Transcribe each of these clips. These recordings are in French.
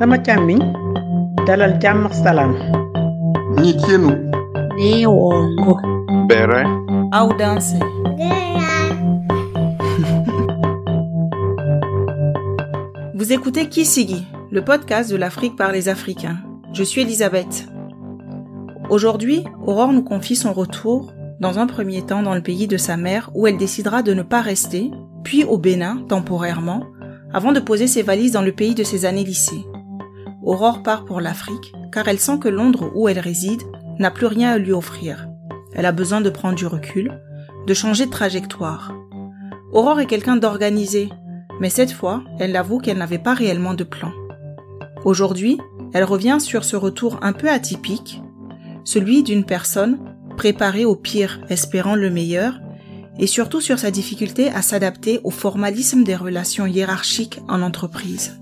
sama càmmiñ dalal jàmm ak salaam. Bere, Audanse. Vous écoutez Kisigi, le podcast de l'Afrique par les Africains. Je suis Elisabeth. Aujourd'hui, Aurore nous confie son retour, dans un premier temps dans le pays de sa mère où elle décidera de ne pas rester, puis au Bénin temporairement, avant de poser ses valises dans le pays de ses années lycée. Aurore part pour l'Afrique car elle sent que Londres où elle réside n'a plus rien à lui offrir. Elle a besoin de prendre du recul, de changer de trajectoire. Aurore est quelqu'un d'organisé, mais cette fois, elle avoue qu'elle n'avait pas réellement de plan. Aujourd'hui, elle revient sur ce retour un peu atypique, celui d'une personne préparée au pire, espérant le meilleur, et surtout sur sa difficulté à s'adapter au formalisme des relations hiérarchiques en entreprise.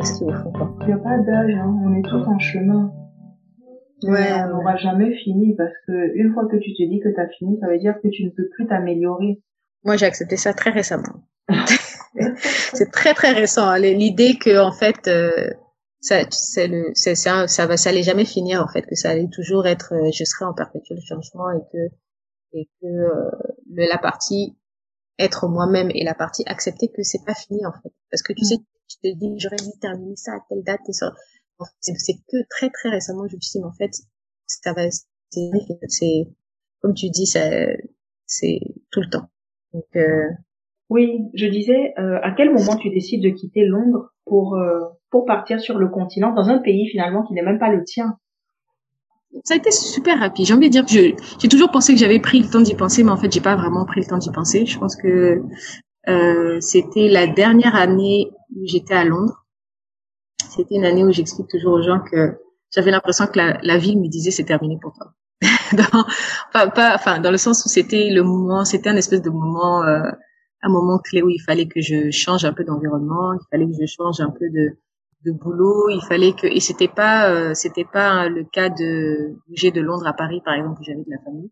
Est-ce qu'il faut pas Il n'y a pas d'âge, hein. on est tous en chemin. Ouais, on n'aura jamais fini parce que une fois que tu te dis que tu as fini, ça veut dire que tu ne peux plus t'améliorer. Moi, j'ai accepté ça très récemment. c'est très très récent. hein. L'idée que en fait, euh, ça, c'est le, c'est ça, ça va, ça allait jamais finir en fait, que ça allait toujours être, euh, je serai en perpétuel changement et que et que euh, le- la partie être moi-même et la partie accepter que c'est pas fini en fait, parce que tu sais, tu te dis j'aurais dû terminer ça à telle date et ça. C'est que très très récemment je me suis dit mais en fait, ça va, c'est, comme tu dis, ça, c'est tout le temps. Donc euh, Oui, je disais, euh, à quel moment tu décides de quitter Londres pour euh, pour partir sur le continent dans un pays finalement qui n'est même pas le tien? ça a été super rapide. J'ai envie de dire que je- j'ai toujours pensé que j'avais pris le temps d'y penser, mais en fait, j'ai pas vraiment pris le temps d'y penser. Je pense que euh, c'était la dernière année où j'étais à Londres. C'était une année où j'explique toujours aux gens que j'avais l'impression que la, la ville me disait c'est terminé pour toi. dans, pas, pas, enfin, dans le sens où c'était le moment, c'était un espèce de moment, euh, un moment clé où il fallait que je change un peu d'environnement, il fallait que je change un peu de, de boulot, il fallait que et c'était pas euh, c'était pas le cas de bouger de Londres à Paris par exemple où j'avais de la famille.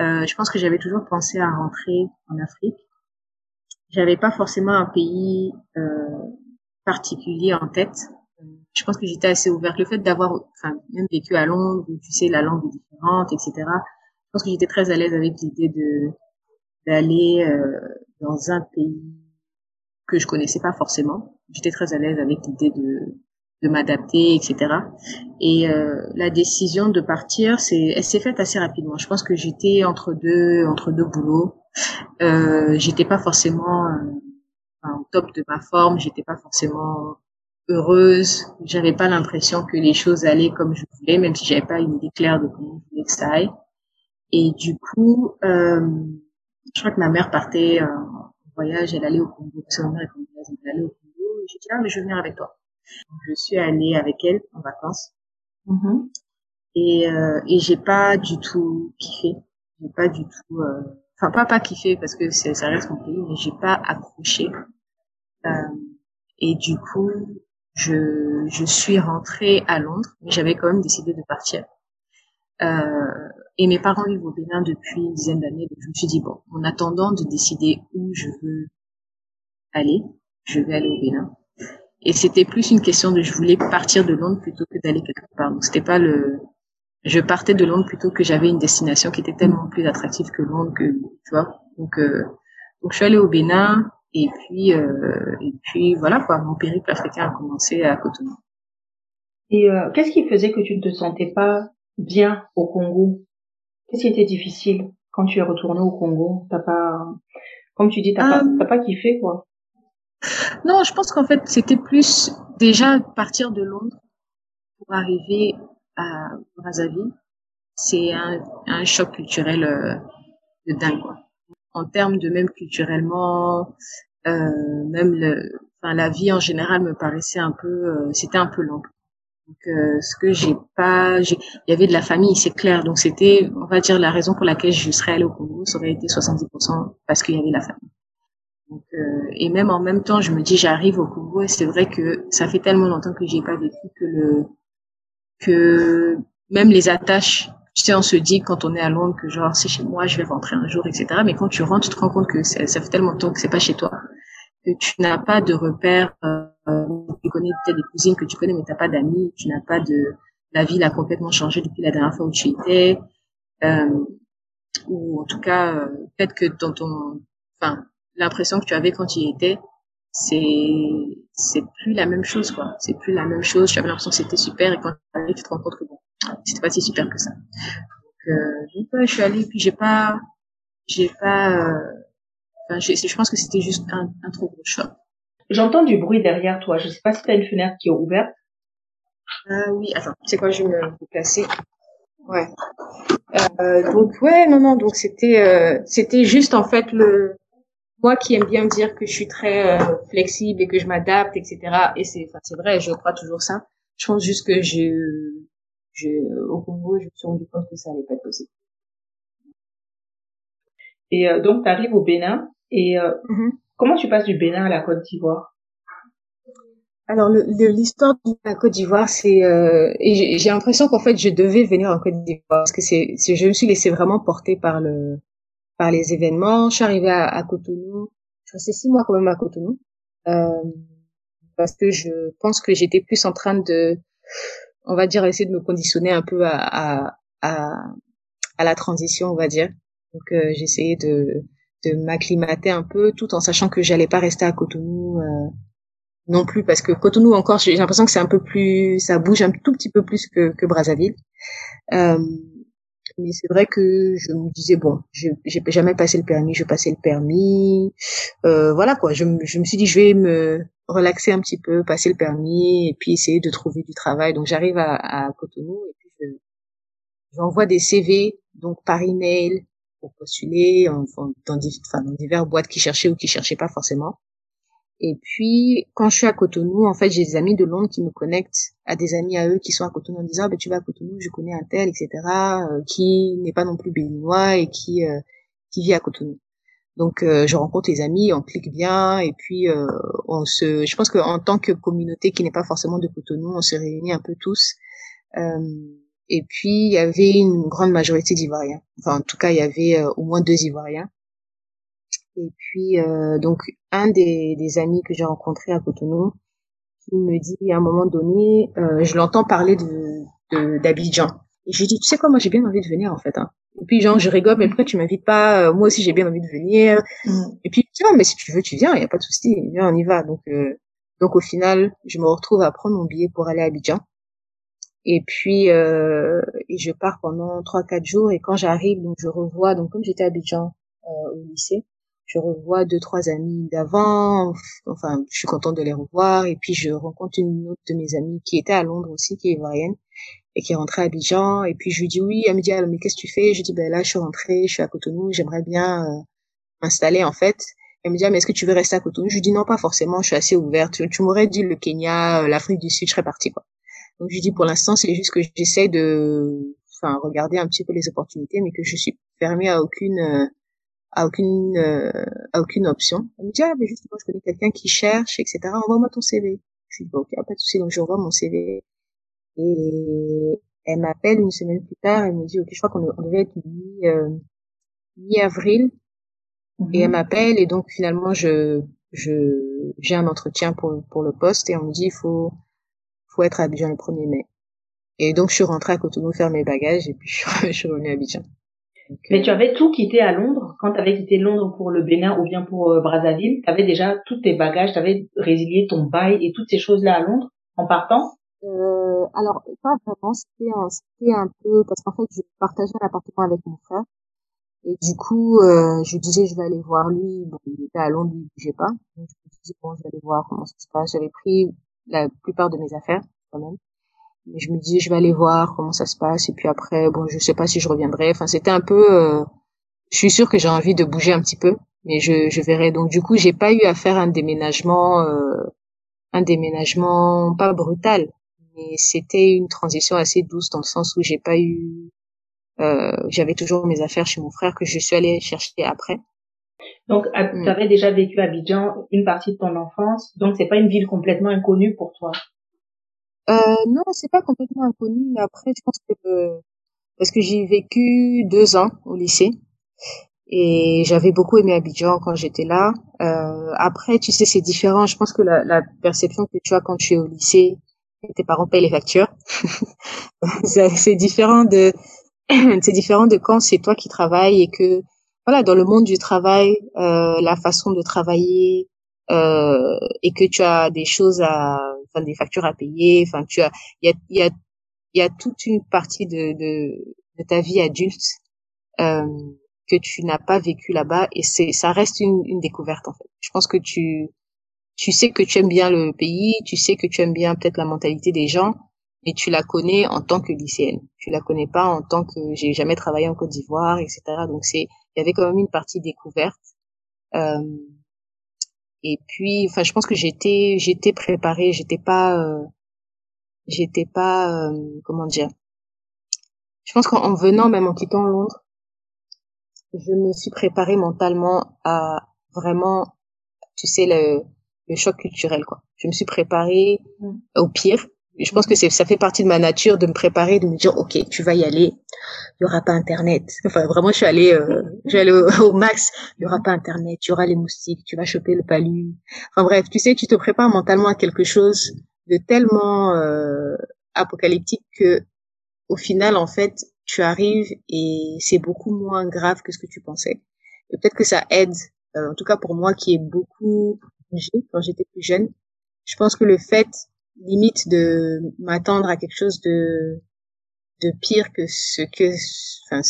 Euh, je pense que j'avais toujours pensé à rentrer en Afrique. J'avais pas forcément un pays euh, particulier en tête. Je pense que j'étais assez ouverte. Le fait d'avoir enfin même vécu à Londres où tu sais la langue est différente etc. Je pense que j'étais très à l'aise avec l'idée de d'aller euh, dans un pays que je connaissais pas forcément. J'étais très à l'aise avec l'idée de de m'adapter, etc. Et euh, la décision de partir, c'est, elle s'est faite assez rapidement. Je pense que j'étais entre deux, entre deux boulots. Euh, j'étais pas forcément euh, enfin, au top de ma forme. J'étais pas forcément heureuse. J'avais pas l'impression que les choses allaient comme je voulais, même si j'avais pas une idée claire de comment je voulais que ça aille. Et du coup, euh, je crois que ma mère partait euh, en voyage. Elle allait au Congo. Parce que ma mère est congolaise, elle allait au Congo. Et j'ai dit ah mais je vais venir avec toi. Donc, je suis allée avec elle en vacances Mhm. et euh, et j'ai pas du tout kiffé j'ai pas du tout euh, enfin pas pas kiffé parce que ça reste mon pays mais j'ai pas accroché. Euh, et du coup je je suis rentrée à Londres mais j'avais quand même décidé de partir. Euh, et mes parents vivent au Bénin depuis une dizaine d'années donc je me suis dit bon en attendant de décider où je veux aller je vais aller au Bénin. Et c'était plus une question de je voulais partir de Londres plutôt que d'aller quelque part. Donc c'était pas le je partais de Londres plutôt que j'avais une destination qui était tellement plus attractive que Londres que tu vois. Donc euh, donc je suis allée au Bénin et puis euh, et puis voilà quoi. Mon périple africain a commencé à Cotonou. Et euh, qu'est-ce qui faisait que tu ne te sentais pas bien au Congo? Qu'est-ce qui était difficile quand tu es retourné au Congo? T'as pas, comme tu dis, t'as pas, Euh, t'as pas kiffé quoi. non je pense qu'en fait c'était plus déjà partir de Londres pour arriver à c'est un, choc culturel euh, de dingue en termes de même culturellement euh, même le enfin la vie en général me paraissait un peu euh, c'était un peu lent. Donc euh, ce que j'ai pas il y avait de la famille c'est clair. Donc c'était on va dire la raison pour laquelle je serais allée au Congo ça aurait été 70% parce qu'il y avait la famille. Donc euh, et même en même temps je me dis j'arrive au Congo et c'est vrai que ça fait tellement longtemps que j'ai pas vécu que le que même les attaches tu sais, on se dit quand on est à Londres que genre c'est chez moi, je vais rentrer un jour, etc. Mais quand tu rentres, tu te rends compte que ça fait tellement longtemps que c'est pas chez toi, que tu n'as pas de repères euh, tu connais peut-être des cousines que tu connais, mais t'as pas d'amis, tu n'as pas de, la ville a complètement changé depuis la dernière fois où tu étais, euh, ou en tout cas, euh, peut-être que dans ton, enfin, l'impression que tu avais quand tu y étais, c'est, c'est plus la même chose, quoi. C'est plus la même chose. Tu avais l'impression que c'était super et quand tu tu te rends compte que bon, c'était pas si super que ça. Donc, euh, donc je suis allée, puis j'ai pas, j'ai pas, euh, enfin, je pense que c'était juste un, un trop gros choc. J'entends du bruit derrière toi. Je sais pas si tu as une fenêtre qui est ouverte. Ah oui, attends, c'est quoi, je vais me déplacer. Ouais. Euh, donc ouais, non, non, donc c'était, euh, c'était juste en fait le, moi qui aime bien dire que je suis très euh, flexible et que je m'adapte, etc. Et c'est, enfin, c'est vrai, je crois toujours ça. Je pense juste que je, je, au Congo, je me suis rendu compte que ça allait pas être possible. Et euh, donc, tu arrives au Bénin et euh, Mhm. comment tu passes du Bénin à la Côte d'Ivoire? Alors le- le- l'histoire de la Côte d'Ivoire, c'est euh, et j'ai j'ai l'impression qu'en fait je devais venir en Côte d'Ivoire parce que c'est c'est- je me suis laissée vraiment porter par le par les événements. Je suis arrivée à, à Cotonou, je suis restée six mois quand même à Cotonou euh, parce que je pense que j'étais plus en train de, on va dire, essayer de me conditionner un peu à à à, la transition, on va dire. Donc euh, j'essayais de de m'acclimater un peu tout en sachant que j'allais pas rester à Cotonou. Euh, non plus parce que Cotonou encore j'ai l'impression que c'est un peu plus ça bouge un tout petit peu plus que, que Brazzaville euh, mais c'est vrai que je me disais bon je j'ai jamais passé le permis je passais le permis. Euh, voilà quoi je, me- suis dit je vais me relaxer un petit peu passer le permis et puis essayer de trouver du travail. Donc j'arrive à, à Cotonou et puis je j'envoie des CV donc par email pour postuler en, dans, enfin, dans divers boîtes qui cherchaient ou qui cherchaient pas forcément et puis, quand je suis à Cotonou, en fait, j'ai des amis de Londres qui me connectent à des amis à eux qui sont à Cotonou en disant, ah, ben, tu vas à Cotonou, je connais un tel, etc., euh, qui n'est pas non plus béninois et qui, euh, qui vit à Cotonou. Donc, euh, je rencontre les amis, on clique bien, et puis, euh, on se, je pense qu'en tant que communauté qui n'est pas forcément de Cotonou, on se réunit un peu tous. Euh, et puis, il y avait une grande majorité d'Ivoiriens. Enfin, en tout cas, il y avait euh, au moins deux Ivoiriens. Et puis, euh, donc, un des, des amis que j'ai rencontré à Cotonou, qui me dit à un moment donné, euh, je l'entends parler de de- d'Abidjan. Et je lui dis, tu sais quoi, moi j'ai bien envie de venir en fait. Hein. Et puis genre, je rigole, mais pourquoi tu m'invites pas Euh, Moi aussi j'ai bien envie de venir. Et puis, tiens, mais si tu veux, tu viens, il y a pas de souci, viens, on y va. Donc, euh, donc au final, je me retrouve à prendre mon billet pour aller à Abidjan. Et puis, euh, et je pars pendant trois quatre jours. Et quand j'arrive, donc je revois, donc comme j'étais à Abidjan euh, au lycée, je revois deux trois amis d'avant. Enfin, je suis contente de les revoir. Et puis, je rencontre une autre de mes amies qui était à Londres aussi, qui est ivoirienne et qui est rentrée à Abidjan. Et puis, je lui dis oui. Elle me dit, ah, mais qu'est-ce que tu fais? Je dis, ben là, je suis rentrée, je suis à Cotonou, j'aimerais bien euh, m'installer en fait. Elle me dit, ah, mais est-ce que tu veux rester à Cotonou? Je lui dis, non, pas forcément, je suis assez ouverte. Tu, m'aurais dit le Kenya, euh, l'Afrique du Sud, je serais partie, quoi. Donc, je lui dis, pour l'instant, c'est juste que j'essaie de, enfin, regarder un petit peu les opportunités, mais que je suis fermée à aucune, euh, à aucune, euh, à aucune option. Elle me dit, ah, mais justement, je connais quelqu'un qui cherche, etc. Envoie-moi ton CV. Je lui dis, bon, ok, pas de souci. Donc, j'envoie mon CV. Et elle m'appelle une semaine plus tard, elle me dit, ok, je crois qu'on on devait être mi, euh, mi-avril. Et elle m'appelle et donc finalement je je j'ai un entretien pour pour le poste et on me dit il faut faut être à Abidjan le 1er mai. Et donc je suis rentrée à Cotonou faire mes bagages et puis je je suis revenue à Abidjan. Mais tu avais tout quitté à Londres quand tu avais quitté Londres pour le Bénin ou bien pour euh, Brazzaville. Tu avais déjà tous tes bagages, tu avais résilié ton bail et toutes ces choses-là à Londres en partant? Euh, alors pas vraiment, c'était un, c'était un peu parce qu'en fait je partageais l'appartement avec mon frère et du coup euh, je disais je vais aller voir lui. Bon, il était à Londres, il bougeait pas. Donc je me disais bon je vais aller voir comment ça se passe. J'avais pris la plupart de mes affaires quand même. Je me disais je vais aller voir comment ça se passe et puis après bon je sais pas si je reviendrai. Enfin c'était un peu. euh, je suis sûre que j'ai envie de bouger un petit peu, mais je je verrai. Donc du coup j'ai pas eu à faire un déménagement. Euh, un déménagement pas brutal, mais c'était une transition assez douce dans le sens où j'ai pas eu, euh, j'avais toujours mes affaires chez mon frère que je suis allée chercher après. Donc Mm. tu avais déjà vécu à Abidjan une partie de ton enfance, donc c'est pas une ville complètement inconnue pour toi. Euh, non, c'est pas complètement inconnu, mais après je pense que euh, parce que j'ai vécu deux ans au lycée Et j'avais beaucoup aimé Abidjan quand j'étais là. Euh, après, tu sais, c'est différent. Je pense que la, la, perception que tu as quand tu es au lycée, tes parents payent les factures. c'est différent de, c'est différent de quand c'est toi qui travailles et que, voilà, dans le monde du travail, euh, la façon de travailler, euh, et que tu as des choses à, des factures à payer, enfin, tu as, il y a, il y a, y a toute une partie de, de, de ta vie adulte, euh, que tu n'as pas vécu là-bas et c'est ça reste une, une découverte en fait. Je pense que tu tu sais que tu aimes bien le pays, tu sais que tu aimes bien peut-être la mentalité des gens, mais tu la connais en tant que lycéenne. Tu la connais pas en tant que j'ai jamais travaillé en Côte d'Ivoire, etc. Donc c'est il y avait quand même une partie découverte. Euh, et puis, enfin, je pense que j'étais j'étais préparée, j'étais pas euh, j'étais pas euh, comment dire. Je pense qu'en venant même en quittant Londres, je me suis préparée mentalement à vraiment, tu sais, le, le choc culturel, quoi. Je me suis préparée mm. au pire. Je pense que c'est, ça fait partie de ma nature de me préparer, de me dire, OK, tu vas y aller. Il y aura pas Internet. Enfin, vraiment, je suis allée, euh, je suis allée au, max. Il y aura pas Internet. Il y aura les moustiques. Tu vas choper le palu. Enfin, bref, tu sais, tu te prépares mentalement à quelque chose de tellement euh, apocalyptique que, au final, en fait, tu arrives et c'est beaucoup moins grave que ce que tu pensais. Et peut-être que ça aide, euh, en tout cas pour moi qui ai beaucoup quand j'étais plus jeune. Je pense que le fait limite de m'attendre à quelque chose de de pire que ce que enfin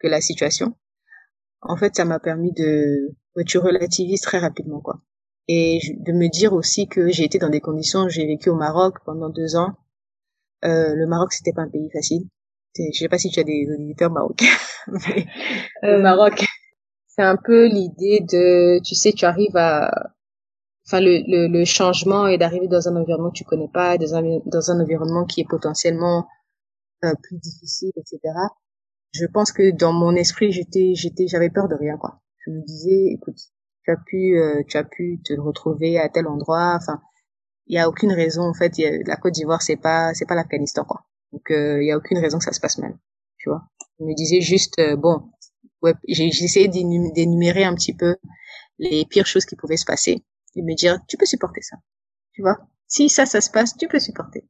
que la situation. En fait, ça m'a permis de tu relativises très rapidement quoi. Et de me dire aussi que j'ai été dans des conditions, j'ai vécu au Maroc pendant deux ans. Euh, le Maroc c'était pas un pays facile je sais pas si tu as des auditeurs marocains, mais euh, Maroc, c'est un peu l'idée de, tu sais, tu arrives à, enfin le, le, le changement et d'arriver dans un environnement que tu connais pas, dans un, dans un environnement qui est potentiellement euh, plus difficile, etc. Je pense que dans mon esprit, j'étais, j'étais, j'avais peur de rien, quoi. Je me disais, écoute, tu as pu, euh, tu as pu te retrouver à tel endroit, enfin, il y a aucune raison, en fait, y a, la Côte d'Ivoire, c'est pas, c'est pas l'Afghanistan, quoi. Donc il euh, y a aucune raison que ça se passe mal, tu vois. Je me disais juste euh, bon, ouais, j'ai essayé d'énumérer un petit peu les pires choses qui pouvaient se passer et me dire tu peux supporter ça, tu vois? Si ça ça se passe, tu peux supporter.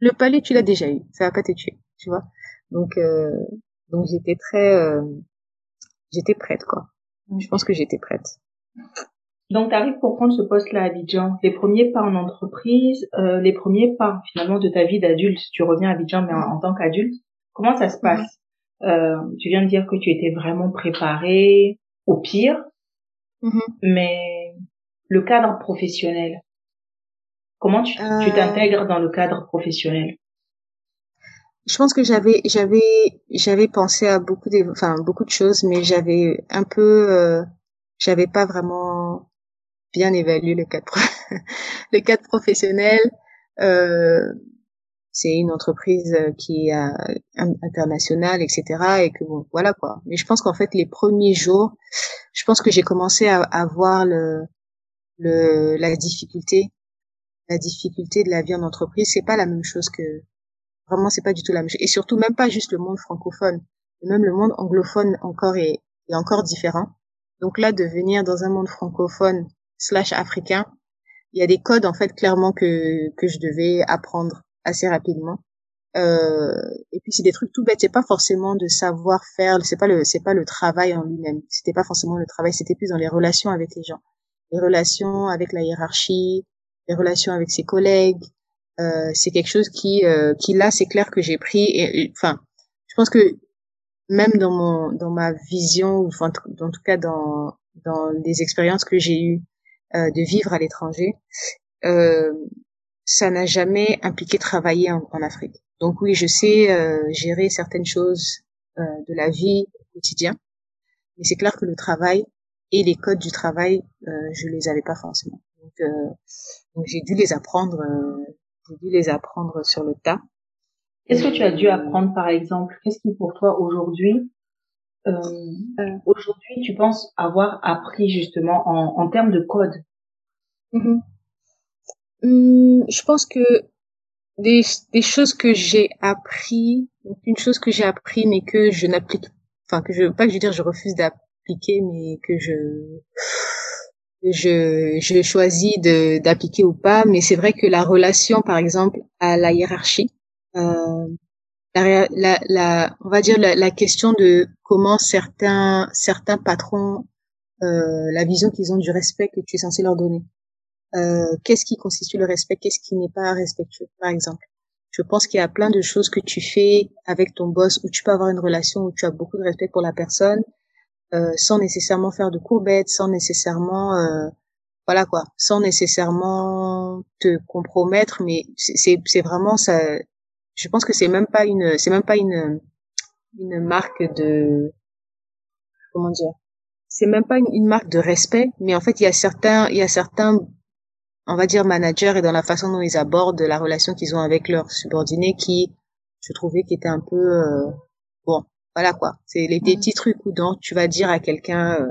Le palais tu l'as déjà eu, ça va pas te tuer, tu vois? Donc euh, donc j'étais très euh, j'étais prête quoi. Je pense que j'étais prête. Donc, tu arrives pour prendre ce poste-là à Abidjan. Les premiers pas en entreprise, euh, les premiers pas finalement de ta vie d'adulte. Tu reviens à Abidjan, mais en, tant qu'adulte, comment ça se passe? Euh, Tu viens de dire que tu étais vraiment préparée au pire, mhm. mais le cadre professionnel, comment tu euh. t'intègres dans le cadre professionnel? Je pense que j'avais j'avais j'avais pensé à beaucoup de enfin beaucoup de choses mais j'avais un peu euh, j'avais pas vraiment bien évaluer le cadre le cadre professionnel. Euh, c'est une entreprise qui est euh, internationale etc et que bon voilà quoi. Mais je pense qu'en fait les premiers jours je pense que j'ai commencé à, à voir le, le la difficulté la difficulté de la vie en entreprise c'est pas la même chose que vraiment c'est pas du tout la même chose et surtout même pas juste le monde francophone même le monde anglophone encore est, est encore différent donc là de venir dans un monde francophone slash africain, il y a des codes en fait clairement que que je devais apprendre assez rapidement. Euh, et puis c'est des trucs tout bêtes. C'est pas forcément de savoir faire. C'est pas le c'est pas le travail en lui-même. C'était pas forcément le travail. C'était plus dans les relations avec les gens, les relations avec la hiérarchie, les relations avec ses collègues. Euh, c'est quelque chose qui euh, qui là c'est clair que j'ai pris. Et enfin, je pense que même dans mon dans ma vision, enfin en tout cas dans dans les expériences que j'ai eues euh, de vivre à l'étranger, euh, ça n'a jamais impliqué travailler en, Afrique. Donc oui, je sais euh, gérer certaines choses de la vie quotidienne, mais c'est clair que le travail et les codes du travail, je les avais pas forcément. Donc, donc j'ai dû les apprendre, j'ai dû les apprendre sur le tas. Qu'est-ce que tu as dû apprendre, par exemple? Qu'est-ce qui, pour toi, aujourd'hui, euh, euh, aujourd'hui, tu penses avoir appris justement en, en termes de code? Mm-hmm. hum, Je pense que des, des choses que j'ai appris, une chose que j'ai appris mais que je n'applique, enfin que je pas que je veux dire je refuse mais que je je, je choisis de d'appliquer ou pas. Mais c'est vrai que la relation, par exemple, à la hiérarchie, euh, la, la, la, on va dire la, la, question de comment certains certains patrons, euh, la vision qu'ils ont du respect que tu es censé leur donner. Euh, qu'est-ce qui constitue le respect, qu'est-ce qui n'est pas respectueux, par exemple? Je pense qu'il y a plein de choses que tu fais avec ton boss où tu peux avoir une relation où tu as beaucoup de respect pour la personne, euh, sans nécessairement faire de courbettes, sans nécessairement, euh, voilà quoi, sans nécessairement te compromettre, mais c'est c'est vraiment ça. Je pense que c'est même pas une, c'est même pas une une marque de comment dire, c'est même pas une, marque de respect, mais en fait il y a certains, il y a certains on va dire managers et dans la façon dont ils abordent la relation qu'ils ont avec leurs subordonnés qui je trouvais qui était un peu euh, voilà quoi. C'est les des petits trucs où donc tu vas dire à quelqu'un euh,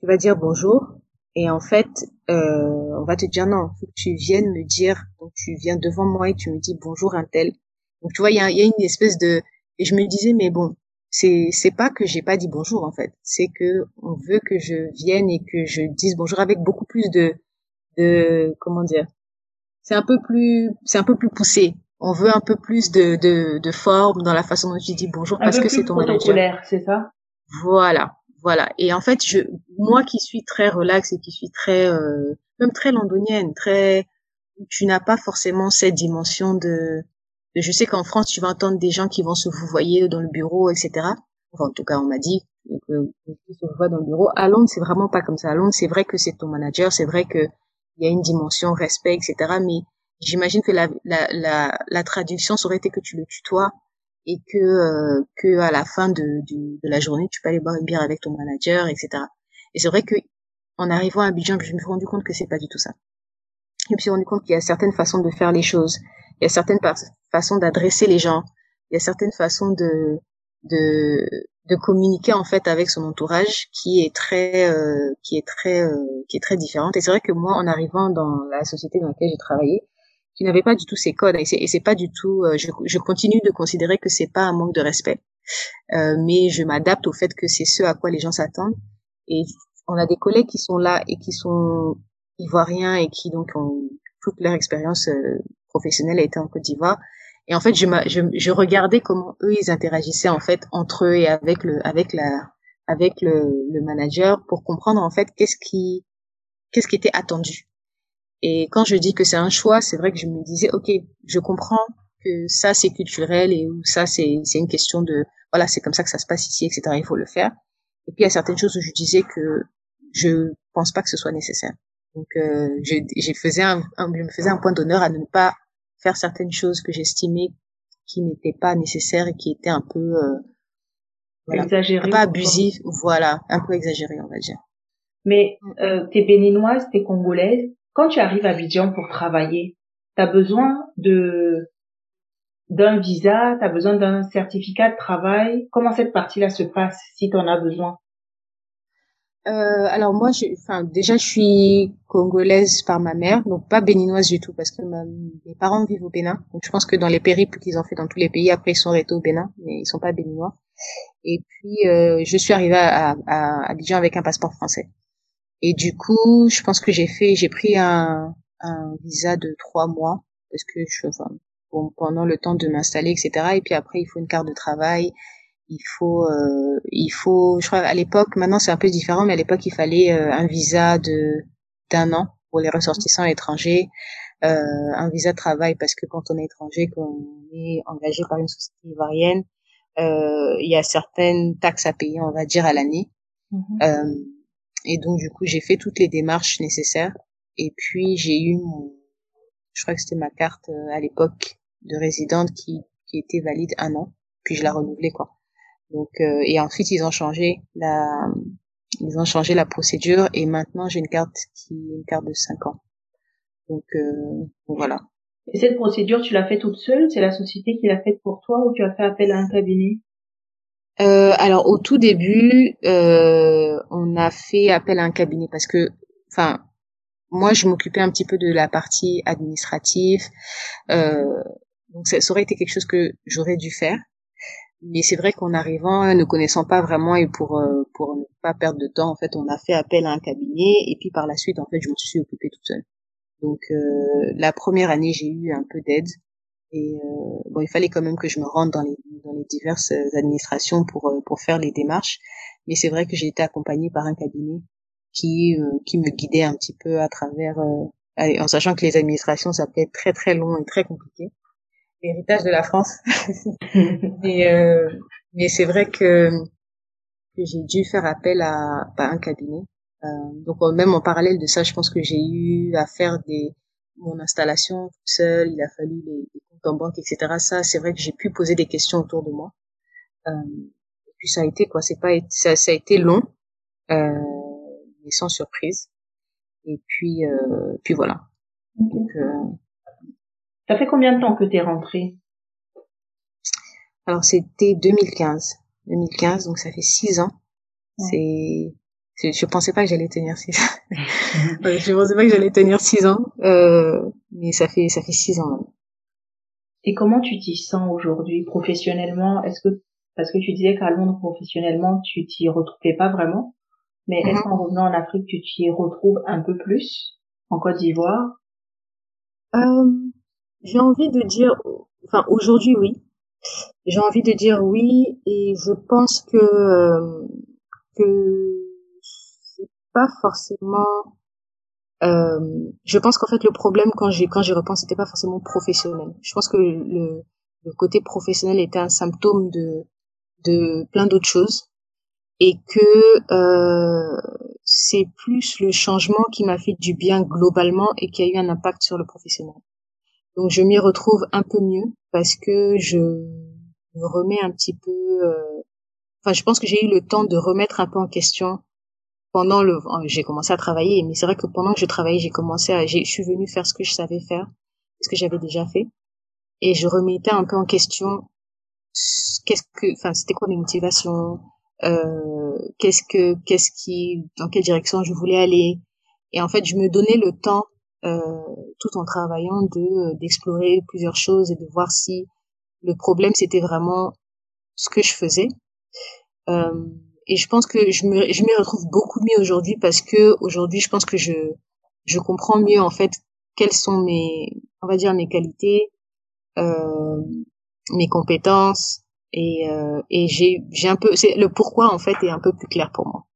tu vas dire bonjour et en fait euh, on va te dire non faut que tu viennes me dire. Donc tu viens devant moi et tu me dis bonjour un tel. Donc tu vois il y a, y a une espèce de et je me disais mais bon c'est c'est pas que j'ai pas dit bonjour en fait. C'est que on veut que je vienne et que je dise bonjour avec beaucoup plus de de comment dire c'est un peu plus c'est un peu plus poussé on veut un peu plus de de, de forme dans la façon dont tu dis bonjour parce que c'est ton manager c'est ça? Voilà voilà. Et en fait je moi qui suis très relax et qui suis très euh, même très londonienne très tu n'as pas forcément cette dimension de, de je sais qu'en France tu vas entendre des gens qui vont se vous voyez dans le bureau etc enfin en tout cas on m'a dit que se voit dans le bureau. À Londres c'est vraiment pas comme ça. À Londres c'est vrai que c'est ton manager c'est vrai que il y a une dimension respect, etc. Mais j'imagine que la, la, la, la, traduction aurait été que tu le tutoies et que euh, que à la fin de, de, de, la journée, tu peux aller boire une bière avec ton manager, etc. Et c'est vrai que en arrivant à Abidjan, je me suis rendu compte que c'est pas du tout ça. Je me suis rendu compte qu'il y a certaines façons de faire les choses, il y a certaines façons d'adresser les gens, il y a certaines façons de de de communiquer en fait avec son entourage qui est très euh, qui est très euh, qui est très différente et c'est vrai que moi en arrivant dans la société dans laquelle j'ai travaillé qui n'avais pas du tout ces codes. Et c'est, pas du tout euh, je, continue de considérer que c'est pas un manque de respect. Mais je m'adapte au fait que c'est ce à quoi les gens s'attendent. Et on a des collègues qui sont là et qui sont ivoiriens et qui donc ont toute leur expérience professionnelle a été en Côte d'Ivoire. Et en fait, je, je, je, regardais comment eux ils interagissaient en fait entre eux et avec le avec la avec le, le manager pour comprendre en fait qu'est-ce qui qu'est-ce qui était attendu. Et quand je dis que c'est un choix, c'est vrai que je me disais ok, je comprends que ça c'est culturel et ou ça c'est c'est une question de voilà c'est comme ça que ça se passe ici etc. Il faut le faire. Et puis il y a certaines choses où je disais que je pense pas que ce soit nécessaire. Donc euh, je, je faisais un, un, je me faisais un point d'honneur à ne pas faire certaines choses que j'estimais qui n'étaient pas nécessaires et qui étaient un peu euh, voilà, exagérées, pas abusives, voilà, un peu exagérées, on va dire. Mais mm. euh, t'es béninoise, t'es congolaise. Quand tu arrives à Abidjan pour travailler, t'as besoin de d'un visa, t'as besoin d'un certificat de travail. Comment cette partie-là se passe si t'en as besoin? Euh, alors moi, je, enfin déjà, je suis congolaise par ma mère, donc pas béninoise du tout, parce que mes parents vivent au Bénin. Donc je pense que dans les périples qu'ils ont fait dans tous les pays, après ils sont restés au Bénin, mais ils sont pas béninois. Et puis euh, je suis arrivée à, à, à avec un passeport français. Et du coup, je pense que j'ai fait, j'ai pris un, un visa de trois mois parce que je, enfin, bon, pendant le temps de m'installer, etc. Et puis après, il faut une carte de travail. Il faut euh, il faut je crois à l'époque maintenant c'est un peu différent mais à l'époque il fallait euh, un visa de d'un an pour les ressortissants étrangers euh, un visa de travail. Parce que quand on est étranger qu'on est engagé par une société ivoirienne euh, il y a certaines taxes à payer on va dire à l'année. Euh, et donc du coup j'ai fait toutes les démarches nécessaires. Et puis j'ai eu mon je crois que c'était ma carte euh, à l'époque de résidente qui qui était valide un an. Puis je la renouvelais quoi. Donc euh, et ensuite ils ont changé la ils ont changé la procédure. Et maintenant j'ai une carte qui est une carte de 5 ans. Donc, euh, voilà. Et cette procédure, tu l'as fait toute seule? C'est la société qui l'a faite pour toi ou tu as fait appel à un cabinet? Euh, Alors au tout début, euh, on a fait appel à un cabinet parce que, enfin, moi je m'occupais un petit peu de la partie administrative, euh, donc ça, ça aurait été quelque chose que j'aurais dû faire. mais c'est vrai qu'en arrivant, ne connaissant pas vraiment et pour pour ne pas perdre de temps, en fait, on a fait appel à un cabinet et puis par la suite, en fait, je m'en suis occupée toute seule. Donc la première année, j'ai eu un peu d'aide et bon, il fallait quand même que je me rende dans les dans les diverses administrations pour pour faire les démarches. Mais c'est vrai que j'ai été accompagnée par un cabinet qui qui me guidait un petit peu à travers en sachant que les administrations ça peut être très très long et très compliqué l'héritage de la France. mais euh, mais c'est vrai que, que j'ai dû faire appel à, à un cabinet. Euh, donc même en parallèle de ça, je pense que j'ai eu à faire des mon installation seule. Il a fallu les comptes en banque, etc. Ça, c'est vrai que j'ai pu poser des questions autour de moi. Euh, et puis ça a été quoi C'est pas ça, ça a été long, euh, mais sans surprise. Et puis euh, puis voilà. Donc, euh, ça fait combien de temps que tu es rentrée? Alors c'était 2015. 2015, donc ça fait six ans. C'est, je pensais pas que j'allais tenir six ans. je pensais pas que j'allais tenir six ans, euh, mais ça fait ça fait six ans. Et comment tu t'y sens aujourd'hui professionnellement? Est-ce que parce que tu disais qu'à Londres professionnellement tu t'y retrouvais pas vraiment, mais est-ce mm-hmm. qu'en revenant en Afrique tu t'y retrouves un peu plus en Côte d'Ivoire? Euh, j'ai envie de dire, enfin aujourd'hui oui. J'ai envie de dire oui et je pense que euh, que c'est pas forcément. Euh, je pense qu'en fait le problème quand j'ai quand j'y repense c'était pas forcément professionnel. Je pense que le, le côté professionnel était un symptôme de de plein d'autres choses et que euh, c'est plus le changement qui m'a fait du bien globalement et qui a eu un impact sur le professionnel. Donc je m'y retrouve un peu mieux parce que je me remets un petit peu. Euh, enfin, je pense que j'ai eu le temps de remettre un peu en question pendant le. J'ai commencé à travailler, mais c'est vrai que pendant que je travaillais, j'ai commencé à. Je suis venue faire ce que je savais faire, ce que j'avais déjà fait, et je remettais un peu en question qu'est-ce que. Enfin, c'était quoi mes motivations euh, Qu'est-ce que qu'est-ce qui dans quelle direction je voulais aller et en fait je me donnais le temps euh, tout en travaillant de d'explorer plusieurs choses et de voir si le problème c'était vraiment ce que je faisais. Euh, et je pense que je me je m'y retrouve beaucoup mieux aujourd'hui parce que aujourd'hui je pense que je je comprends mieux en fait quelles sont mes on va dire mes qualités, euh, mes compétences et euh, et j'ai j'ai un peu c'est le pourquoi en fait est un peu plus clair pour moi.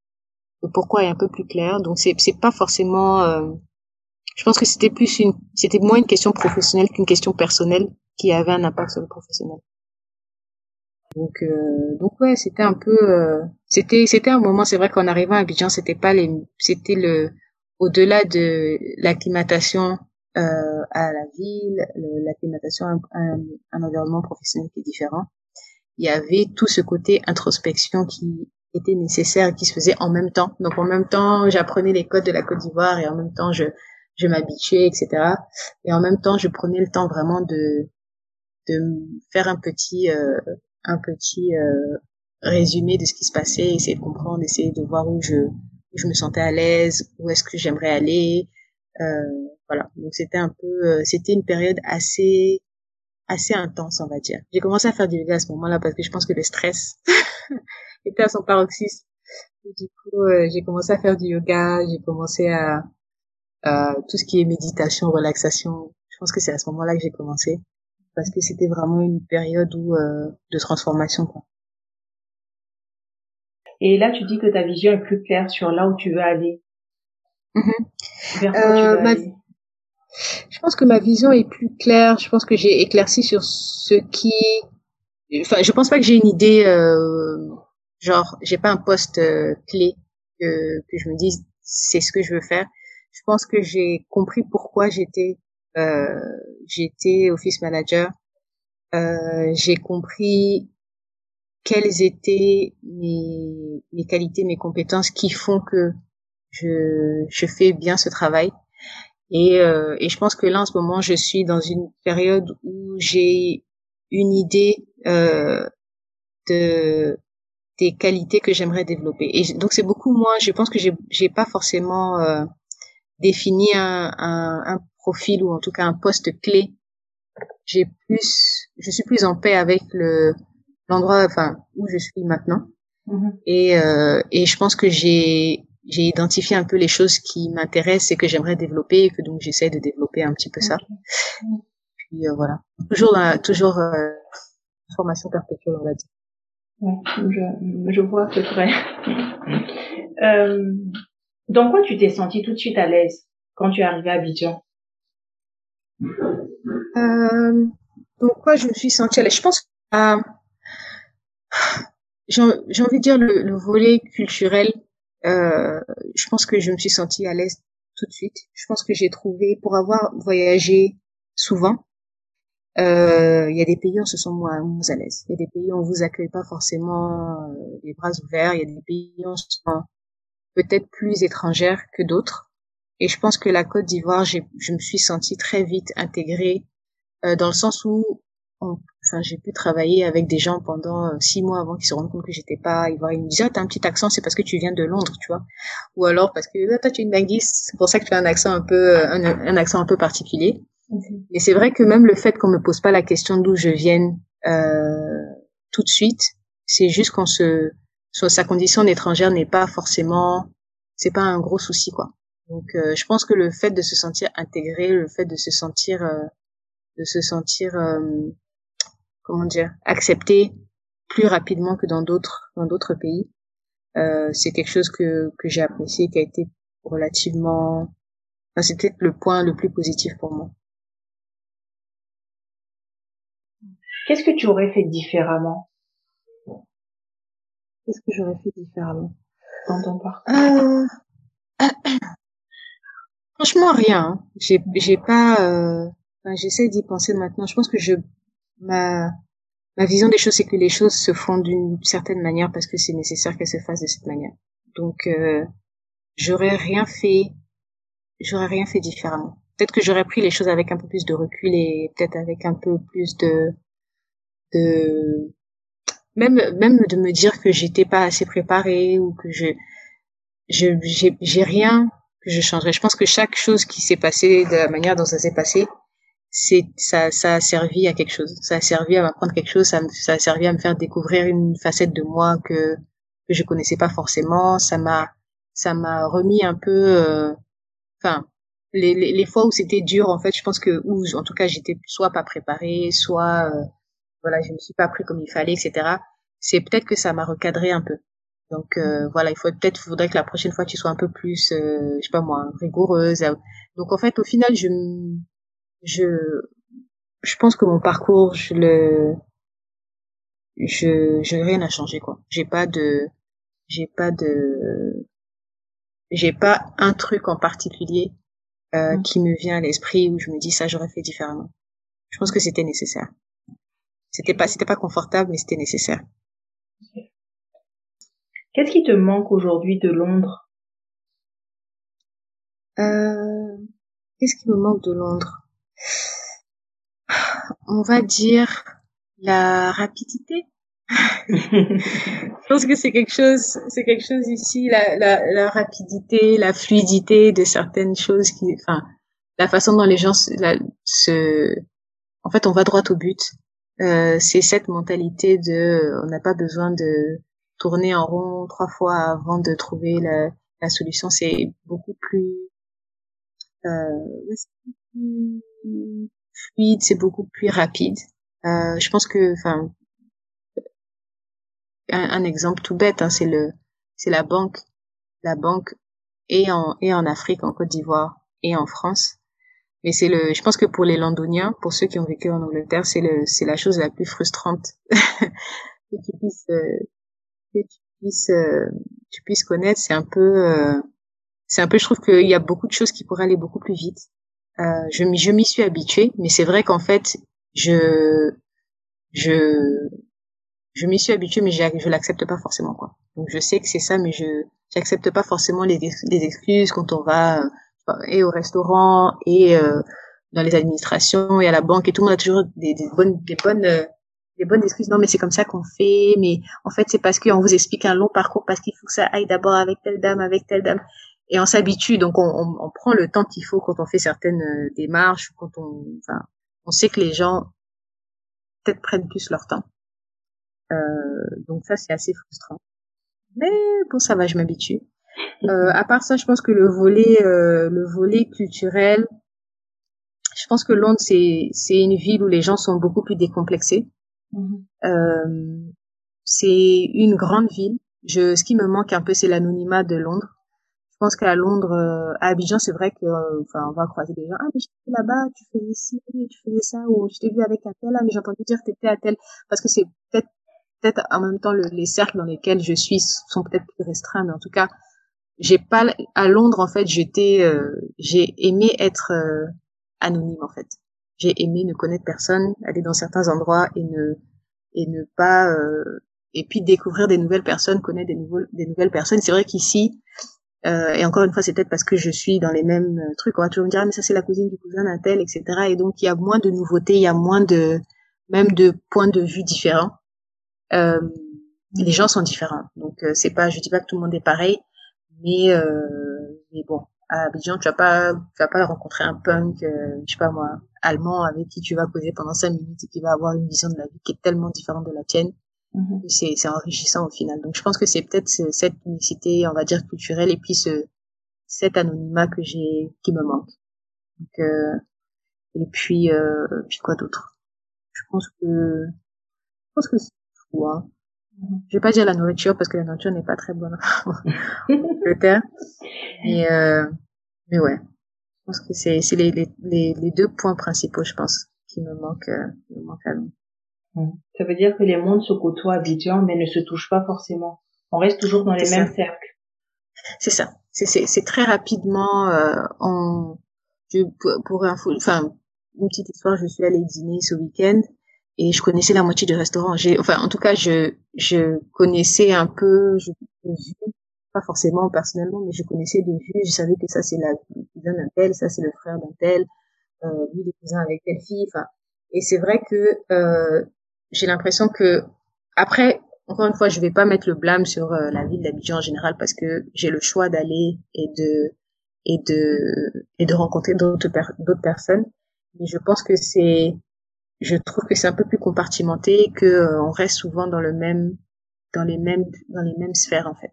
Le pourquoi est un peu plus clair donc c'est c'est pas forcément euh, je pense que c'était plus une, c'était moins une question professionnelle qu'une question personnelle qui avait un impact sur le professionnel. Donc, euh, donc ouais, c'était un peu, euh, c'était, c'était un moment. C'est vrai qu'en arrivant à Abidjan, c'était pas les, c'était le, au-delà de l'acclimatation euh, à la ville, l'acclimatation à un, un, environnement professionnel qui est différent. Il y avait tout ce côté introspection qui était nécessaire et qui se faisait en même temps. Donc en même temps, j'apprenais les codes de la Côte d'Ivoire et en même temps, je je m'habituais, etc. Et en même temps, je prenais le temps vraiment de de faire un petit euh, un petit euh, résumé de ce qui se passait, essayer de comprendre, essayer de voir où je où je me sentais à l'aise, où est-ce que j'aimerais aller. Euh, voilà. Donc c'était un peu, euh, c'était une période assez assez intense, on va dire. J'ai commencé à faire du yoga à ce moment-là parce que je pense que le stress était à son paroxysme. Du coup, euh, j'ai commencé à faire du yoga, j'ai commencé à euh, tout ce qui est méditation, relaxation. Je pense que c'est à ce moment-là que j'ai commencé parce que c'était vraiment une période où euh, de transformation quoi. Et là, tu dis que ta vision est plus claire sur là où tu veux aller. Mm-hmm. euh, Je pense que ma vision est plus claire. Je pense que j'ai éclairci sur ce qui. Enfin, je pense pas que j'ai une idée. Euh... Genre, j'ai pas un poste euh, clé que que je me dise c'est ce que je veux faire je pense que j'ai compris pourquoi j'étais euh, j'étais office manager. Euh, j'ai compris quelles étaient mes, mes qualités, mes compétences qui font que je, je fais bien ce travail. Et, euh, et je pense que là, en ce moment, je suis dans une période où j'ai une idée euh, de des qualités que j'aimerais développer. Et donc c'est beaucoup moins. Je pense que j'ai j'ai pas forcément euh, définir un, un, un, profil ou en tout cas un poste clé, j'ai plus, je suis plus en paix avec le l'endroit, enfin où je suis maintenant. Mhm. Et euh, et je pense que j'ai j'ai identifié un peu les choses qui m'intéressent et que j'aimerais développer et que donc j'essaie de développer un petit peu ça. Puis euh, voilà, toujours dans- toujours euh, formation perpétuelle on va dire. Ouais, je, je vois à peu près. dans quoi tu t'es senti tout de suite à l'aise quand tu es arrivé à Abidjan? Euh, donc quoi, je me suis sentie à l'aise? Je pense que j'ai envie de dire le, le volet culturel. Euh, je pense que je me suis sentie à l'aise tout de suite. Je pense que j'ai trouvé pour avoir voyagé souvent. euh, Il y a des pays où on se sent moins, moins à l'aise. Il y a des pays où on vous accueille pas forcément euh, les bras ouverts. Il y a des pays où on se sent peut-être plus étrangère que d'autres. Et je pense que la Côte d'Ivoire, je me suis sentie très vite intégrée euh, dans le sens où on- enfin j'ai pu travailler avec des gens pendant euh, six mois avant qu'ils se rendent compte que j'étais pas ivoirienne. Ils me disaient ah, t'as un petit accent, c'est parce que tu viens de Londres, tu vois. Ou alors parce que ah, toi tu es une linguiste, c'est pour ça que tu as un accent un peu euh, un, un accent un peu particulier. Et c'est vrai que même le fait qu'on me pose pas la question d'où je vienne euh, tout de suite, c'est juste qu'on se soit sa condition d'étrangère n'est pas forcément c'est pas un gros souci quoi. Donc euh, je pense que le fait de se sentir intégré, le fait de se sentir euh, de se sentir euh, comment dire accepté plus rapidement que dans d'autres dans d'autres pays euh, c'est quelque chose que que j'ai apprécié qui a été relativement enfin, peut-être le point le plus positif pour moi Qu'est-ce que tu aurais fait différemment? Qu'est-ce que j'aurais fait différemment dans ton parcours? Euh... franchement rien hein. j'ai j'ai pas euh... j'essaie d'y penser maintenant. Je pense que je ma ma vision des choses c'est que les choses se font d'une certaine manière parce que c'est nécessaire qu'elles se fassent de cette manière. Donc euh, j'aurais rien fait j'aurais rien fait différemment. Peut-être que j'aurais pris les choses avec un peu plus de recul et peut-être avec un peu plus de de même même de me dire que j'étais pas assez préparée ou que je je j'ai rien que je changerais. Je pense que chaque chose qui s'est passée de la manière dont ça s'est passé c'est ça ça a servi à quelque chose. Ça a servi à m'apprendre quelque chose. Ça, ça a servi à me faire découvrir une facette de moi que que je connaissais pas forcément. Ça m'a ça m'a remis un peu euh, enfin les, les les fois où c'était dur en fait je pense que où en tout cas j'étais soit pas préparée soit euh, voilà je me suis pas pris comme il fallait etc c'est peut-être que ça m'a recadré un peu. Donc euh, voilà il faut peut-être faudrait que la prochaine fois tu sois un peu plus euh, je sais pas moi rigoureuse. Donc en fait au final je je je pense que mon parcours je le je j'ai rien à changer quoi. J'ai pas de j'ai pas de j'ai pas un truc en particulier euh, Mm. qui me vient à l'esprit où je me dis ça j'aurais fait différemment. Je pense que c'était nécessaire c'était pas c'était pas confortable mais c'était nécessaire. Qu'est-ce qui te manque aujourd'hui de Londres? Euh, qu'est-ce qui me manque de Londres? On va dire la rapidité. Je pense que c'est quelque chose, c'est quelque chose ici, la, la, la rapidité, la fluidité de certaines choses qui, enfin, la façon dont les gens se, la- se en fait, on va droit au but. Euh, c'est cette mentalité de, on n'a pas besoin de tourner en rond trois fois avant de trouver la, la solution. C'est beaucoup plus, euh, fluide, c'est beaucoup plus rapide. Euh, je pense que, enfin, un, un exemple tout bête, hein, c'est le, c'est la banque, la banque et en et en Afrique, en Côte d'Ivoire et en France. Mais c'est le, je pense que pour les Londoniens, pour ceux qui ont vécu en Angleterre, c'est le, c'est la chose la plus frustrante que tu puisses, euh, que tu puisses, euh, tu puisses connaître. C'est un peu, euh, c'est un peu, je trouve qu'il y a beaucoup de choses qui pourraient aller beaucoup plus vite. Euh, je je m'y suis habituée, mais c'est vrai qu'en fait, je, je, je m'y suis habituée, mais je l'accepte pas forcément, quoi. Donc je sais que c'est ça, mais je, j'accepte pas forcément les, les excuses quand on va, euh, et au restaurant, et euh, dans les administrations, et à la banque, et tout le monde a toujours des, bonnes, des bonnes, euh, des bonnes excuses. Non, mais c'est comme ça qu'on fait, mais en fait, c'est parce qu'on vous explique un long parcours, parce qu'il faut que ça aille d'abord avec telle dame, avec telle dame. Et on s'habitue, donc on, on, on prend le temps qu'il faut quand on fait certaines euh, démarches, quand on, enfin, on sait que les gens peut-être prennent plus leur temps. donc ça, c'est assez frustrant. Mais bon, ça va, je m'habitue. Euh, à part ça, je pense que le volet, euh, le volet culturel, je pense que Londres c'est c'est une ville où les gens sont beaucoup plus décomplexés. Mhm. Euh, c'est une grande ville. Je, ce qui me manque un peu, c'est l'anonymat de Londres. Je pense qu'à Londres, euh, à Abidjan, c'est vrai que, euh, enfin, on va croiser des gens. Ah, mais j'étais là-bas, tu faisais ci, tu faisais ça, ou je t'ai vu avec un tel, ah, mais j'ai entendu dire que t'étais à tel, parce que c'est peut-être, peut-être en même temps le, les cercles dans lesquels je suis sont peut-être plus restreints, mais en tout cas, j'ai pas à Londres en fait j'étais euh, j'ai aimé être euh, anonyme en fait. J'ai aimé ne connaître personne aller dans certains endroits et ne et ne pas euh, et puis découvrir des nouvelles personnes connaître des nouveaux des nouvelles personnes. C'est vrai qu'ici et encore une fois c'est peut-être parce que je suis dans les mêmes trucs on va toujours me dire ah, mais ça c'est la cousine du cousin d'un tel etc et donc il y a moins de nouveautés il y a moins de même de points de vue différents. Les gens sont différents. Donc c'est pas je dis pas que tout le monde est pareil mais, euh, mais bon, à Abidjan, tu vas pas, tu vas pas rencontrer un punk, euh, je sais pas moi, allemand avec qui tu vas causer pendant cinq minutes et qui va avoir une vision de la vie qui est tellement différente de la tienne. C'est, c'est enrichissant au final. Donc je pense que c'est peut-être cette unicité, on va dire culturelle, et puis ce, cet anonymat que j'ai, qui me manque. Donc, euh, et puis, euh, puis quoi d'autre? Je pense que, je pense que c'est tout. Hein. Je vais pas dire la nourriture parce que la nourriture n'est pas très bonne en Angleterre. Mais, euh, mais ouais. Je pense que c'est, les, les, les, deux points principaux, je pense, qui me manquent, euh, me manquent à Londres. Ça veut dire que les mondes se côtoient Abidjan, mais ne se touchent pas forcément. On reste toujours dans les mêmes cercles. C'est ça. C'est, très rapidement, euh, en, je, pour, pour enfin, une petite histoire, je suis allée dîner ce week-end et je connaissais la moitié du restaurant. J'ai, enfin, en tout cas, je, je connaissais un peu, je, pas forcément personnellement, mais je connaissais de vue. Je savais que ça c'est la cousin d'un tel, ça c'est le frère d'un tel, euh, lui les cousins avec telle fille. Enfin, et c'est vrai que euh, j'ai l'impression que après, encore une fois, je vais pas mettre le blâme sur euh, la ville d'Abidjan en général parce que j'ai le choix d'aller et de et de et de rencontrer d'autres d'autres personnes. Mais je pense que c'est je trouve que c'est un peu plus compartimenté que euh, on reste souvent dans le même dans les mêmes dans les mêmes sphères en fait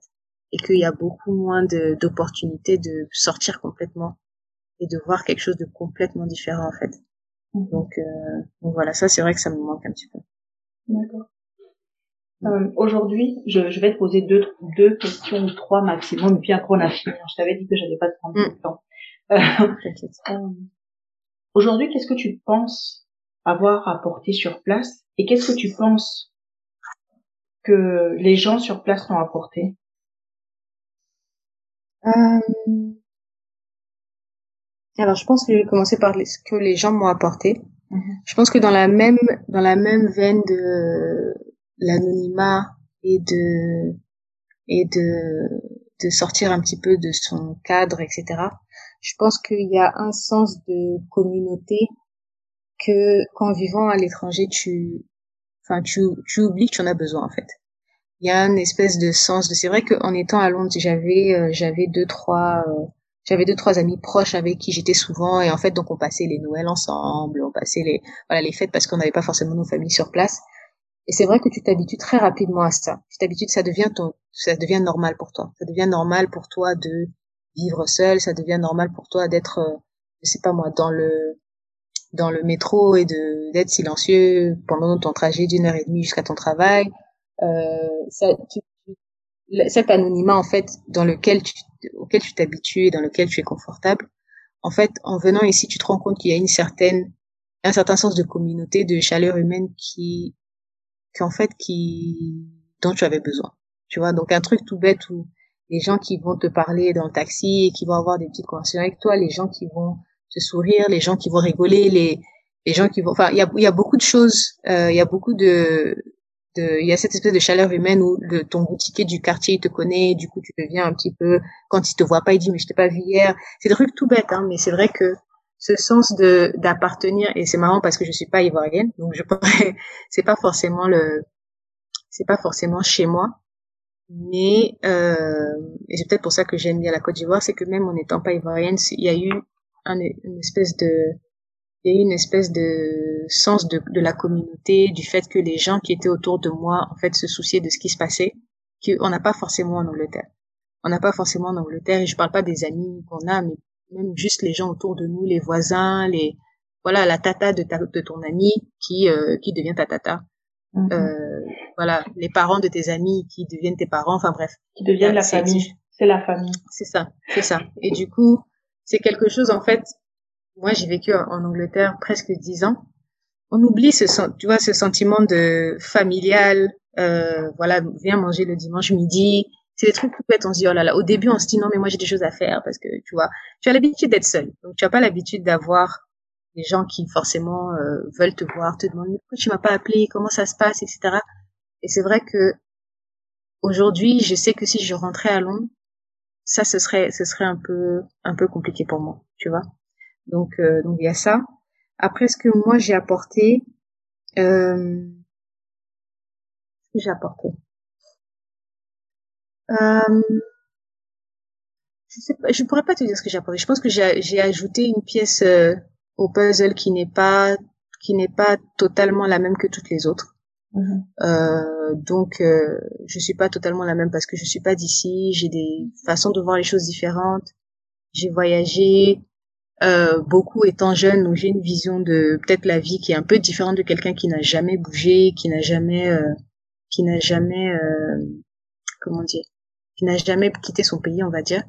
et qu'il y a beaucoup moins d'opportunités de, sortir complètement et de voir quelque chose de complètement différent en fait Mhm. donc, euh, donc voilà ça c'est vrai que ça me manque un petit peu D'accord. Euh, Aujourd'hui, je, je vais te poser deux, deux questions ou trois maximum, et puis après on a fini. Je t'avais dit que j'allais pas te prendre Mm. beaucoup de temps. Euh. Euh, Aujourd'hui, qu'est-ce que tu penses avoir apporté sur place et qu'est-ce que tu penses que les gens sur place t'ont apporté? Euh, Alors, je pense que je vais commencer par ce que les gens m'ont apporté. Mhm. Je pense que dans la même dans la même veine de l'anonymat et de et de de sortir un petit peu de son cadre, etc. Je pense qu'il y a un sens de communauté que qu'en vivant à l'étranger, tu enfin tu tu oublies que tu en as besoin en fait. Il y a une espèce de sens de c'est vrai qu'en étant à Londres, j'avais euh, j'avais deux trois euh, j'avais deux trois amis proches avec qui j'étais souvent et en fait donc on passait les Noëls ensemble, on passait les voilà les fêtes parce qu'on n'avait pas forcément nos familles sur place. Et c'est vrai que tu t'habitues très rapidement à ça. Tu t'habitues, ça devient ton, ça devient normal pour toi. Ça devient normal pour toi de vivre seul. Ça devient normal pour toi d'être, euh, je sais pas moi, dans le, dans le métro et de d'être silencieux pendant ton trajet d'une heure et demie jusqu'à ton travail. Euh, ça, tu, cet anonymat en fait dans lequel tu, auquel tu t'habitues et dans lequel tu es confortable. En fait, en venant ici, tu te rends compte qu'il y a une certaine, un certain sens de communauté, de chaleur humaine qui qu'en fait qui dont tu avais besoin. Tu vois, donc un truc tout bête où les gens qui vont te parler dans le taxi et qui vont avoir des petites conversations avec toi, les gens qui vont te sourire, les gens qui vont rigoler, les les gens qui vont enfin il y a y a beaucoup de choses, euh, il y a beaucoup de il y a cette espèce de chaleur humaine où le ton boutiquier du quartier il te connaît, du coup tu deviens un petit peu quand il te voit pas, il dit mais je t'ai pas vu hier. C'est des trucs tout bêtes hein, mais c'est vrai que ce sens de d'appartenir et c'est marrant parce que je suis pas ivoirienne donc je pourrais c'est pas forcément le c'est pas forcément chez moi mais euh, et c'est peut-être pour ça que j'aime bien la Côte d'Ivoire c'est que même en n'étant pas ivoirienne il y a eu un, une espèce de il y a eu une espèce de sens de, de la communauté, du fait que les gens qui étaient autour de moi, en fait, se souciaient de ce qui se passait, qu'on n'a pas forcément en Angleterre. On n'a pas forcément en Angleterre, et je parle pas des amis qu'on a, mais même juste les gens autour de nous, les voisins, les voilà la tata de, ta, de ton ami qui euh, qui devient ta tata. Mhm. Euh, voilà, les parents de tes amis qui deviennent tes parents, enfin bref. Qui deviennent la famille. C'est la famille. C'est ça, c'est ça. Et du coup, c'est quelque chose en fait. Moi, j'ai vécu en Angleterre presque dix ans. On oublie ce, tu vois, ce sentiment de familial. Euh, voilà, viens manger le dimanche midi. C'est des trucs tout bêtes. On se dit oh là là. Au début, on se dit non mais moi j'ai des choses à faire parce que tu vois, tu as l'habitude d'être seul. Donc tu as pas l'habitude d'avoir des gens qui forcément euh, veulent te voir, te demandent mais pourquoi tu m'as pas appelé, comment ça se passe, etc. Et c'est vrai que aujourd'hui, je sais que si je rentrais à Londres ça ce serait ce serait un peu un peu compliqué pour moi tu vois. Donc euh, donc il y a ça. Après ce que moi j'ai apporté euh, ce que j'ai apporté euh, je sais pas je pourrais pas te dire ce que j'ai apporté. Je pense que j'ai j'ai ajouté une pièce euh, au puzzle qui n'est pas qui n'est pas totalement la même que toutes les autres Mhm. euh, donc, euh, je suis pas totalement la même parce que je suis pas d'ici. J'ai des façons de voir les choses différentes. J'ai voyagé euh, beaucoup étant jeune, donc j'ai une vision de peut-être la vie qui est un peu différente de quelqu'un qui n'a jamais bougé, qui n'a jamais, euh, qui n'a jamais, euh, comment dire, qui n'a jamais quitté son pays, on va dire.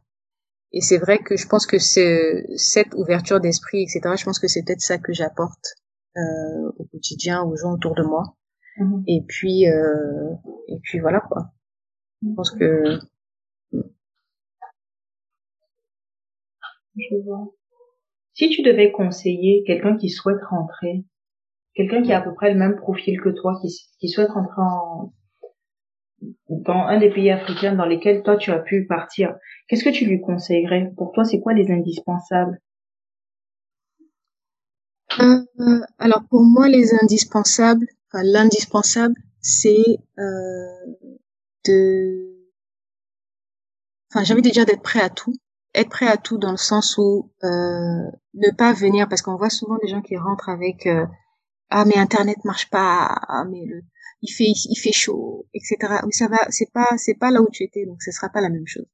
Et c'est vrai que je pense que c'est cette ouverture d'esprit, etc. Je pense que c'est peut-être ça que j'apporte euh, au quotidien aux gens autour de moi. Mhm. Et puis, euh, et puis voilà quoi. Je pense que Je vois. Si tu devais conseiller quelqu'un qui souhaite rentrer, quelqu'un qui a à peu près le même profil que toi, qui, qui souhaite rentrer en, dans un des pays africains dans lesquels toi tu as pu partir, qu'est-ce que tu lui conseillerais? Pour toi, c'est quoi les indispensables? Euh, alors pour moi, les indispensables, l'indispensable, c'est euh, de, enfin j'ai envie de dire d'être prêt à tout, être prêt à tout dans le sens où euh, ne pas venir parce qu'on voit souvent des gens qui rentrent avec euh, ah mais internet marche pas, ah mais le, il fait il fait chaud, etc. Oui ça va, c'est pas c'est pas là où tu étais donc ce sera pas la même chose.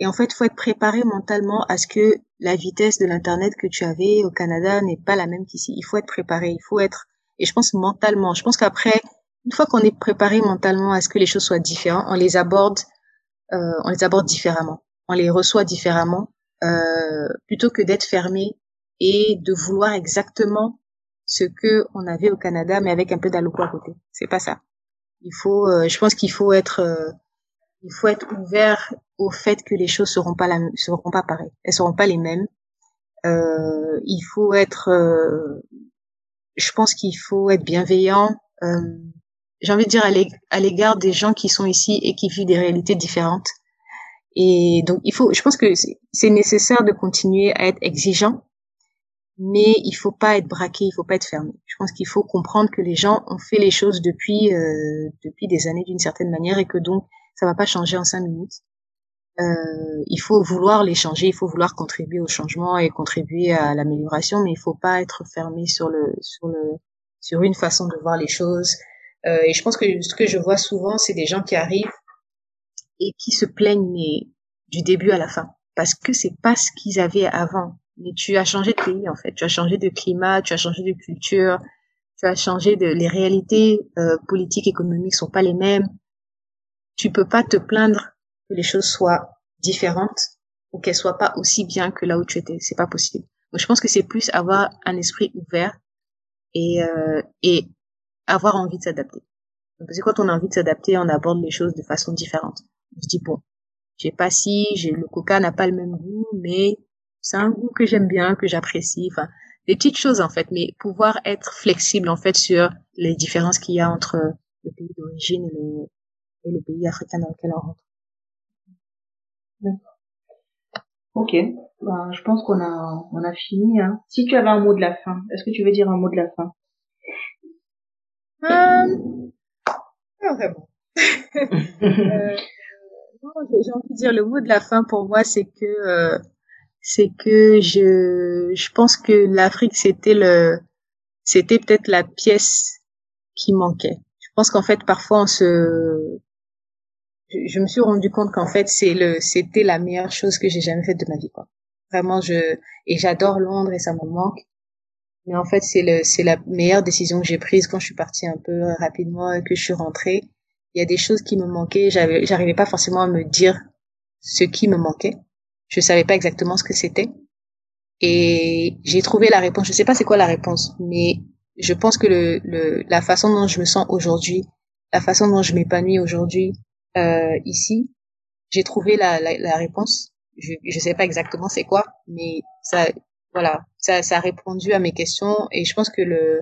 Et en fait, faut être préparé mentalement à ce que la vitesse de l'internet que tu avais au Canada n'est pas la même qu'ici. Il faut être préparé, il faut être et je pense mentalement. Je pense qu'après une fois qu'on est préparé mentalement à ce que les choses soient différentes, on les aborde euh, on les aborde différemment, on les reçoit différemment euh, plutôt que d'être fermé et de vouloir exactement ce que on avait au Canada mais avec un peu d'aloco à côté. C'est pas ça. Il faut euh, je pense qu'il faut être euh, il faut être ouvert au fait que les choses seront pas la, seront pas pareilles, elles seront pas les mêmes. Euh, il faut être, euh, je pense qu'il faut être bienveillant. Euh, J'ai envie de dire à l'ég- à l'égard des gens qui sont ici et qui vivent des réalités différentes. Et donc il faut, je pense que c'est nécessaire de continuer à être exigeant, mais il faut pas être braqué, il faut pas être fermé. Je pense qu'il faut comprendre que les gens ont fait les choses depuis euh, depuis des années d'une certaine manière et que donc ça va pas changer en cinq minutes. Euh, il faut vouloir les changer, il faut vouloir contribuer au changement et contribuer à l'amélioration, mais il faut pas être fermé sur le sur le sur une façon de voir les choses. Euh, et je pense que ce que je vois souvent, c'est des gens qui arrivent et qui se plaignent mais du début à la fin, parce que c'est pas ce qu'ils avaient avant. Mais tu as changé de pays en fait, tu as changé de climat, tu as changé de culture, tu as changé de les réalités euh, politiques, économiques sont pas les mêmes. Tu peux pas te plaindre que les choses soient différentes ou qu'elles soient pas aussi bien que là où tu étais. C'est pas possible. Donc je pense que c'est plus avoir un esprit ouvert et euh, et avoir envie de s'adapter. Parce que quand on a envie de s'adapter, on aborde les choses de façon différente. On se dit bon, j'ai pas si, j'ai le coca n'a pas le même goût, mais c'est un goût que j'aime bien, que j'apprécie. Enfin, des petites choses en fait, mais pouvoir être flexible en fait sur les différences qu'il y a entre le pays d'origine et le, et le pays africain dans lequel on rentre. Ok, ben, je pense qu'on a on a fini. Hein. Si tu avais un mot de la fin, est-ce que tu veux dire un mot de la fin? Euh. Euh, non, j'ai j'ai envie de dire le mot de la fin pour moi, c'est que euh, c'est que je je pense que l'Afrique c'était le c'était peut-être la pièce qui manquait. Je pense qu'en fait, parfois, on se, je, me suis rendu compte qu'en fait, c'est le, c'était la meilleure chose que j'ai jamais faite de ma vie, quoi. Vraiment, je, et j'adore Londres et ça me manque. Mais en fait, c'est le, c'est la meilleure décision que j'ai prise quand je suis partie un peu rapidement et que je suis rentrée. Il y a des choses qui me manquaient. J'avais, j'arrivais pas forcément à me dire ce qui me manquait. Je savais pas exactement ce que c'était. Et j'ai trouvé la réponse. Je sais pas c'est quoi la réponse, mais je pense que le, le, la façon dont je me sens aujourd'hui, la façon dont je m'épanouis aujourd'hui euh, ici, j'ai trouvé la, la, la, réponse. Je je sais pas exactement c'est quoi, mais ça voilà, ça ça a répondu à mes questions et je pense que le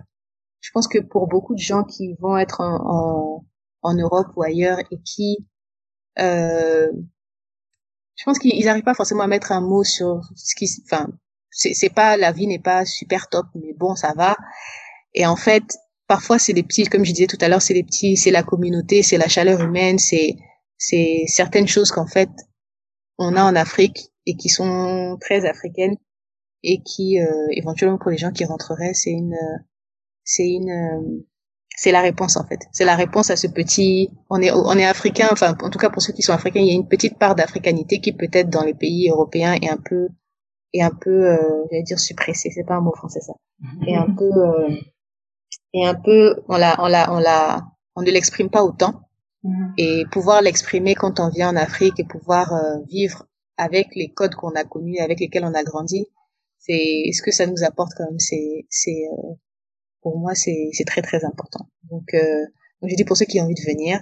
je pense que pour beaucoup de gens qui vont être en en, en Europe ou ailleurs et qui euh, je pense qu'ils n'arrivent pas forcément à mettre un mot sur ce qui enfin c'est pas la vie n'est pas super top mais bon ça va et en fait parfois c'est des petits comme je disais tout à l'heure c'est les petits c'est la communauté c'est la chaleur humaine c'est c'est certaines choses qu'en fait on a en Afrique et qui sont très africaines et qui euh, éventuellement pour les gens qui rentreraient c'est une c'est une c'est la réponse en fait. C'est la réponse à ce petit on est on est africain enfin en tout cas pour ceux qui sont africains il y a une petite part d'africanité qui peut-être dans les pays européens est un peu et un peu, euh, j'allais dire suppressé, c'est pas un mot français ça, et un peu, euh, et un peu, on la, on la, on la, on ne l'exprime pas autant, mhm. et pouvoir l'exprimer quand on vient en Afrique et pouvoir euh, vivre avec les codes qu'on a connus, avec lesquels on a grandi, c'est ce que ça nous apporte quand même, c'est, c'est, euh, pour moi c'est, c'est très très important. Donc, euh, donc je dis pour ceux qui ont envie de venir,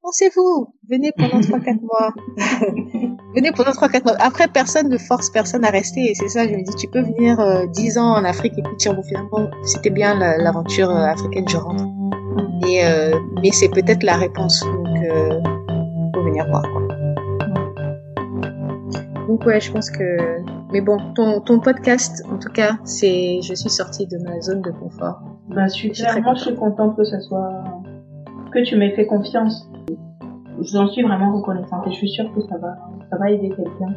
pensez-vous, venez pendant trois quatre mois. venez pendant trois quatre mois. Après, personne ne force personne à rester. Et c'est ça, je me dis, tu peux venir euh, dix ans en Afrique et puis bon, finalement, c'était bien l'aventure euh, africaine, je rentre. Et, euh, mais c'est peut-être la réponse. Donc, euh, faut venir voir, quoi. Donc ouais, je pense que. Mais bon, ton, ton podcast, en tout cas, c'est. Je suis sortie de ma zone de confort. Bah super. Moi, je suis contente que ça soit que tu m'aies fait confiance. J'en suis vraiment reconnaissante et je suis sûre que ça va, ça va aider quelqu'un.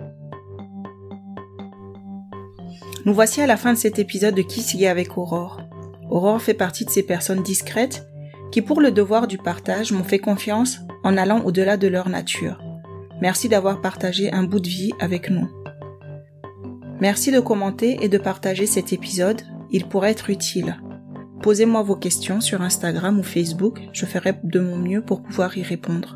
Nous voici à la fin de cet épisode de Qui s'y avec Aurore. Aurore fait partie de ces personnes discrètes qui, pour le devoir du partage, m'ont fait confiance en allant au-delà de leur nature. Merci d'avoir partagé un bout de vie avec nous. Merci de commenter et de partager cet épisode, il pourrait être utile. Posez-moi vos questions sur Instagram ou Facebook, je ferai de mon mieux pour pouvoir y répondre.